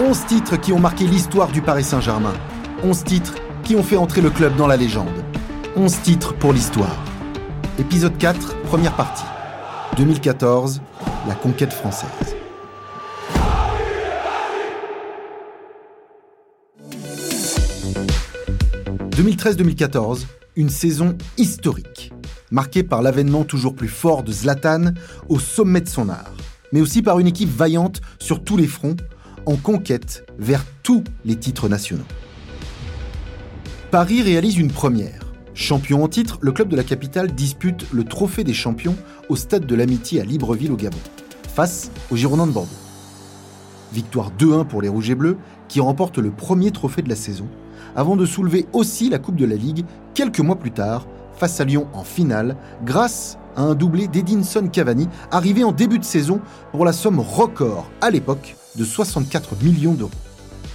11 titres qui ont marqué l'histoire du Paris Saint-Germain. 11 titres qui ont fait entrer le club dans la légende. 11 titres pour l'histoire. Épisode 4, première partie. 2014, la conquête française. « 2013-2014, une saison historique, marquée par l'avènement toujours plus fort de Zlatan au sommet de son art, mais aussi par une équipe vaillante sur tous les fronts, en conquête vers tous les titres nationaux. Paris réalise une première. Champion en titre, le club de la capitale dispute le trophée des champions au stade de l'Amitié à Libreville au Gabon, face aux Girondins de Bordeaux. Victoire 2-1 pour les Rouges et Bleus, qui remportent le premier trophée de la saison, avant de soulever aussi la Coupe de la Ligue quelques mois plus tard, face à Lyon en finale, grâce à un doublé d'Edinson Cavani, arrivé en début de saison pour la somme record à l'époque de 64 millions d'euros.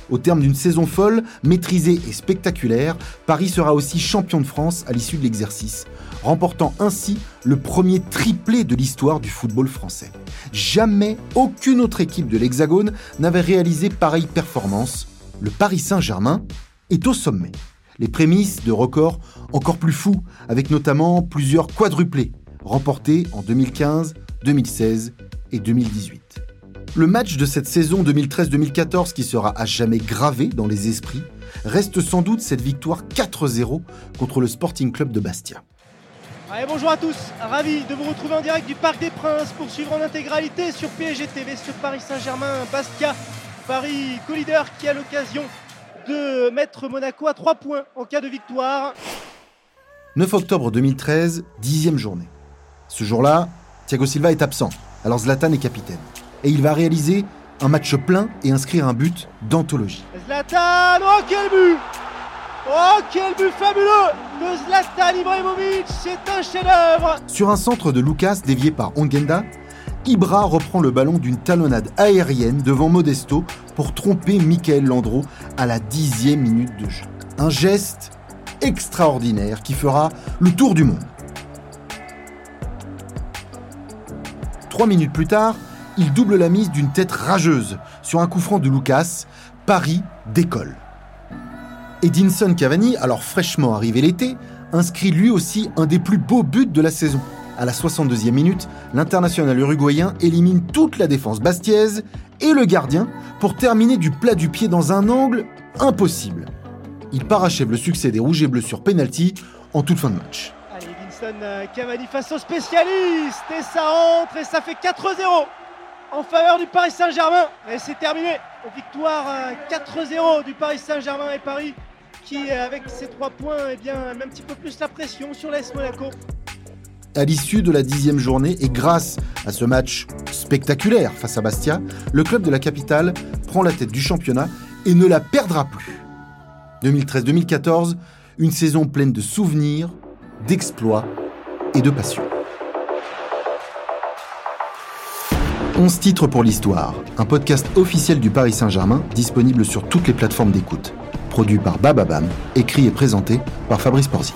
Au terme d'une saison folle, maîtrisée et spectaculaire, Paris sera aussi champion de France à l'issue de l'exercice, remportant ainsi le premier triplé de l'histoire du football français. Jamais aucune autre équipe de l'Hexagone n'avait réalisé pareille performance. Le Paris Saint-Germain est au sommet. Les prémices de records encore plus fous, avec notamment plusieurs quadruplés, remportés en 2015, 2016 et 2018. Le match de cette saison 2013-2014 qui sera à jamais gravé dans les esprits reste sans doute cette victoire 4-0 contre le Sporting Club de Bastia. Allez, bonjour à tous, ravi de vous retrouver en direct du Parc des Princes pour suivre en intégralité sur PSG TV ce Paris Saint-Germain Bastia. Paris co-leader qui a l'occasion de mettre Monaco à 3 points en cas de victoire. 9 octobre 2013, dixième journée. Ce jour-là, Thiago Silva est absent, alors Zlatan est capitaine et il va réaliser un match plein et inscrire un but d'anthologie. Zlatan, oh quel but Oh quel but fabuleux de Zlatan Ibrahimovic, c'est un chef-d'œuvre Sur un centre de Lucas dévié par Ongenda, Ibra reprend le ballon d'une talonnade aérienne devant Modesto pour tromper Michael Landreau à la dixième minute de jeu. Un geste extraordinaire qui fera le tour du monde. Trois minutes plus tard, il double la mise d'une tête rageuse sur un coup franc de Lucas. Paris décolle. Edinson Cavani, alors fraîchement arrivé l'été, inscrit lui aussi un des plus beaux buts de la saison. À la 62e minute, l'international uruguayen élimine toute la défense bastiaise et le gardien pour terminer du plat du pied dans un angle impossible. Il parachève le succès des Rouges et Bleus sur penalty en toute fin de match. Edinson euh, Cavani face au spécialiste et ça entre et ça fait 4-0 en faveur du Paris Saint-Germain. Et c'est terminé. Victoire 4-0 euh, du Paris Saint-Germain et Paris qui, euh, avec ces trois points, eh bien, met un petit peu plus la pression sur l'AS Monaco. À l'issue de la dixième journée et grâce à ce match spectaculaire face à Bastia, le club de la capitale prend la tête du championnat et ne la perdra plus. 2013-2014, une saison pleine de souvenirs, d'exploits et de passion. 11 titres pour l'histoire, un podcast officiel du Paris Saint-Germain disponible sur toutes les plateformes d'écoute. Produit par Bababam, écrit et présenté par Fabrice Porzic.